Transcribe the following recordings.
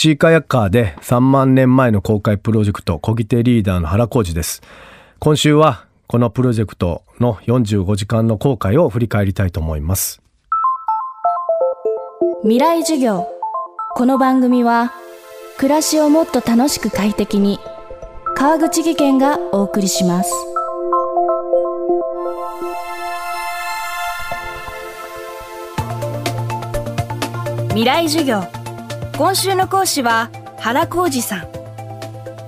シーカヤッカーで3万年前の公開プロジェクト、小木手リーダーの原浩二です。今週はこのプロジェクトの45時間の公開を振り返りたいと思います。未来授業。この番組は、暮らしをもっと楽しく快適に、川口義賢がお送りします。未来授業。今週の講師は原康司さん。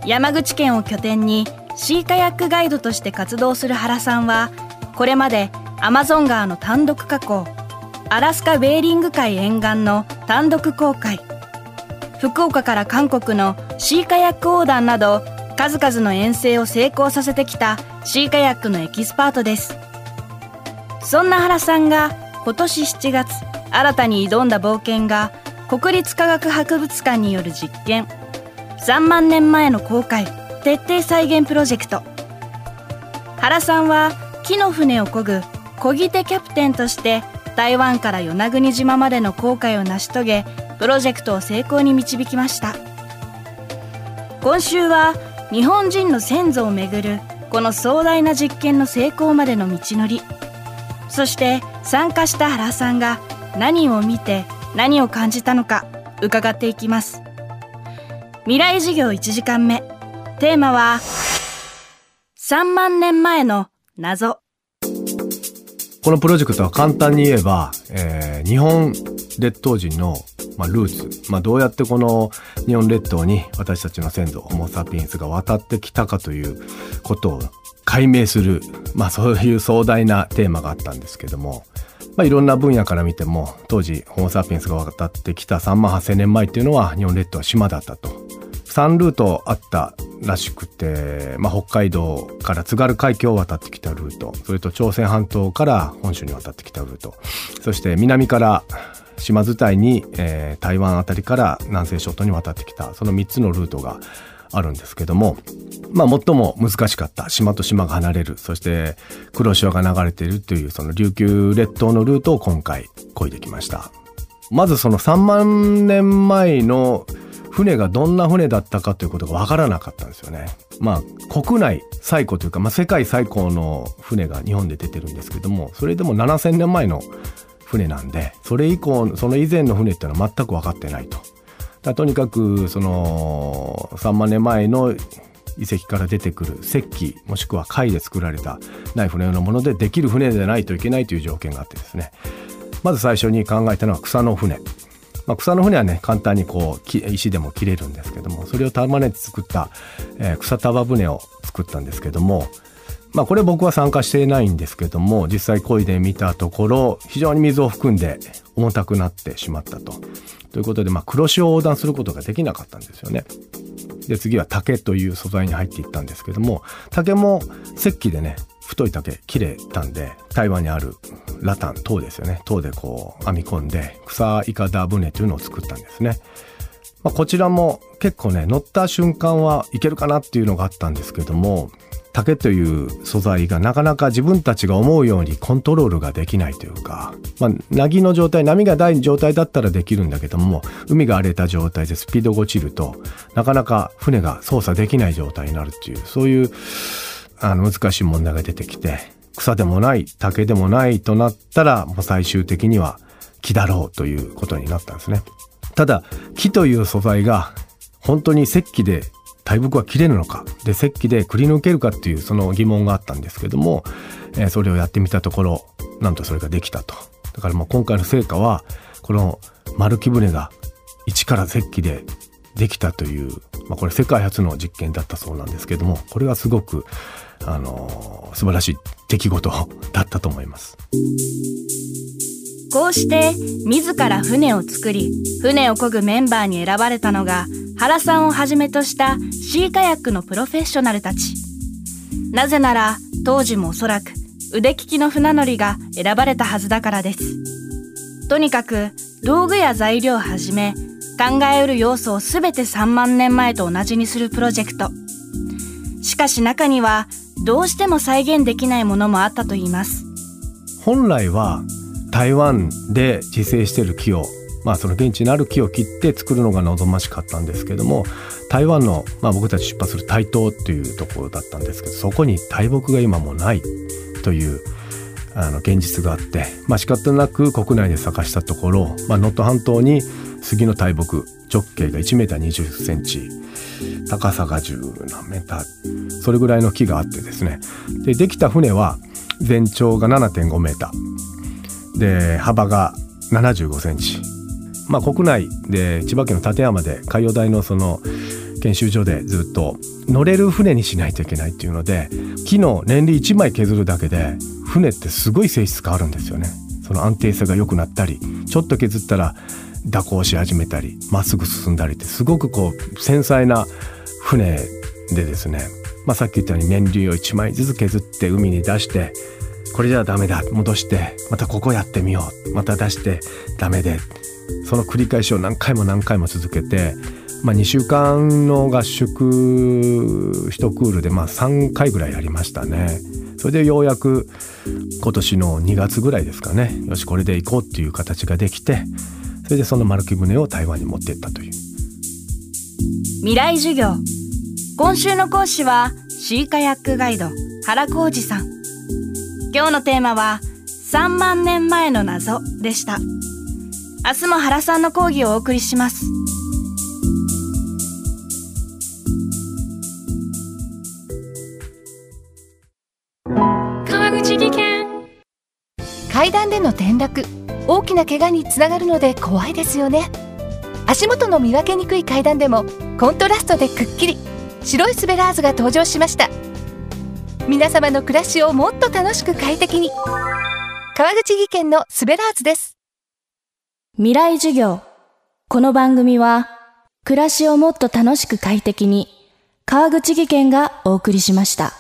山口県を拠点にシーカヤックガイドとして活動する原さんは、これまでアマゾン川の単独下降、アラスカベーリング海沿岸の単独航海、福岡から韓国のシーカヤック横断など、数々の遠征を成功させてきたシーカヤックのエキスパートです。そんな原さんが今年7月、新たに挑んだ冒険が国立科学博物館による実験。3万年前の航海徹底再現プロジェクト。原さんは木の船を漕ぐ漕ぎ手キャプテンとして台湾から与那国島までの航海を成し遂げプロジェクトを成功に導きました。今週は日本人の先祖をめぐるこの壮大な実験の成功までの道のり。そして参加した原さんが何を見て何を感じたのか伺っていきます。未来授業1時間目。テーマは3万年前の謎。このプロジェクトは簡単に言えば、えー、日本列島人の、まあ、ルーツ、まあ、どうやってこの日本列島に私たちの先祖ホモ・サピエンスが渡ってきたかということを解明する、まあ、そういう壮大なテーマがあったんですけどもまあ、いろんな分野から見ても当時ホモ・サピンスが渡ってきた3万8,000年前っていうのは日本列島は島だったと。3ルートあったらしくて、まあ、北海道から津軽海峡を渡ってきたルート。それと朝鮮半島から本州に渡ってきたルート。そして南から島伝いに、えー、台湾あたりから南西諸島に渡ってきた。その3つのルートがあるんですけども、まあ、最も難しかった島と島が離れるそして黒潮が流れているというその琉球列島のルートを今回漕いできましたまずその3万年前の船がどんな船だったかということが分からなかったんですよね。まあ国内最古というか、まあ、世界最古の船が日本で出てるんですけどもそれでも7,000年前の船なんでそれ以降その以前の船っていうのは全く分かってないと。とにかくその3万年前の遺跡から出てくる石器もしくは貝で作られたナイフのようなものでできる船でないといけないという条件があってですねまず最初に考えたのは草の船、まあ、草の船はね簡単にこう石でも切れるんですけどもそれを束ねて作った、えー、草束船を作ったんですけどもまあこれ僕は参加していないんですけども実際漕いでみたところ非常に水を含んで重たくなってしまったと。ということで、まあ、黒潮を横断することができなかったんですよね。で次は竹という素材に入っていったんですけども竹も石器でね太い竹切れたんで台湾にあるラタン塔ですよね塔でこう編み込んで草いかだ船というのを作ったんですね。まあ、こちらも結構ね乗った瞬間はいけるかなっていうのがあったんですけども竹という素材がなかなか自分たちが思うようにコントロールができないというか、まあ、凪の状態波がない状態だったらできるんだけども海が荒れた状態でスピードが落ちるとなかなか船が操作できない状態になるっていうそういうあの難しい問題が出てきて草でもない竹でもないとなったらもう最終的には木だろうということになったんですね。ただ木という素材が本当に石器で大木は切れるのか？で石器でくり抜けるかっていうその疑問があったんですけども、えー、それをやってみたところなんとそれができたとだからもう今回の成果はこの丸木舟が一から石器でできたという、まあ、これ世界初の実験だったそうなんですけどもこれはすごくあの素晴らしい出来事だったと思います。こうして自ら船を作り船を漕ぐメンバーに選ばれたのが原さんをはじめとしたシーカヤックのプロフェッショナルたち。なぜなら当時もおそらく腕利きの船乗りが選ばれたはずだからです。とにかく道具や材料をはじめ考えうる要素を全て3万年前と同じにするプロジェクト。しかし中にはどうしても再現できないものもあったといいます。本来は台湾で自生している木をまあ、その現地にある木を切って作るのが望ましかったんですけども台湾の、まあ、僕たち出発する台東っていうところだったんですけどそこに大木が今もないというあの現実があって、まあ、仕方なく国内で探したところまあ、半島に杉の大木直径が1メーター20センチ高さが10何メーターそれぐらいの木があってですね。でできた船は全長が7.5メーター。で幅が75センチ。まあ国内で千葉県の館山で海洋大のその研修所でずっと乗れる船にしないといけないっていうので木の年利1枚削るだけで船ってすごい性質変わるんですよね。その安定性が良くなったりちょっと削ったら蛇行し始めたりまっすぐ進んだりってすごくこう繊細な船でですね、まあ、さっき言ったように燃料を1枚ずつ削って海に出してこれじゃダメだ戻してまたここやってみようまた出してダメでその繰り返しを何回も何回も続けて、まあ、2週間の合宿1クールでまあ3回ぐらいやりましたね。それでようやく今年の2月ぐらいですかねよしこれで行こうっていう形ができてそれでその丸木舟を台湾に持っていったという。未来授業。今週の講師はシーカヤックガイド原浩二さん。今日のテーマは3万年前の謎でした。明日も原さんの講義をお送りします。川口技研。階段での転落。大きな怪我につながるので怖いですよね。足元の見分けにくい階段でもコントラストでくっきり。白いスベラーズが登場しました。皆様の暮らしをもっと楽しく快適に。川口技研のスベラーズです未来授業この番組は暮らしをもっと楽しく快適に川口義賢がお送りしました。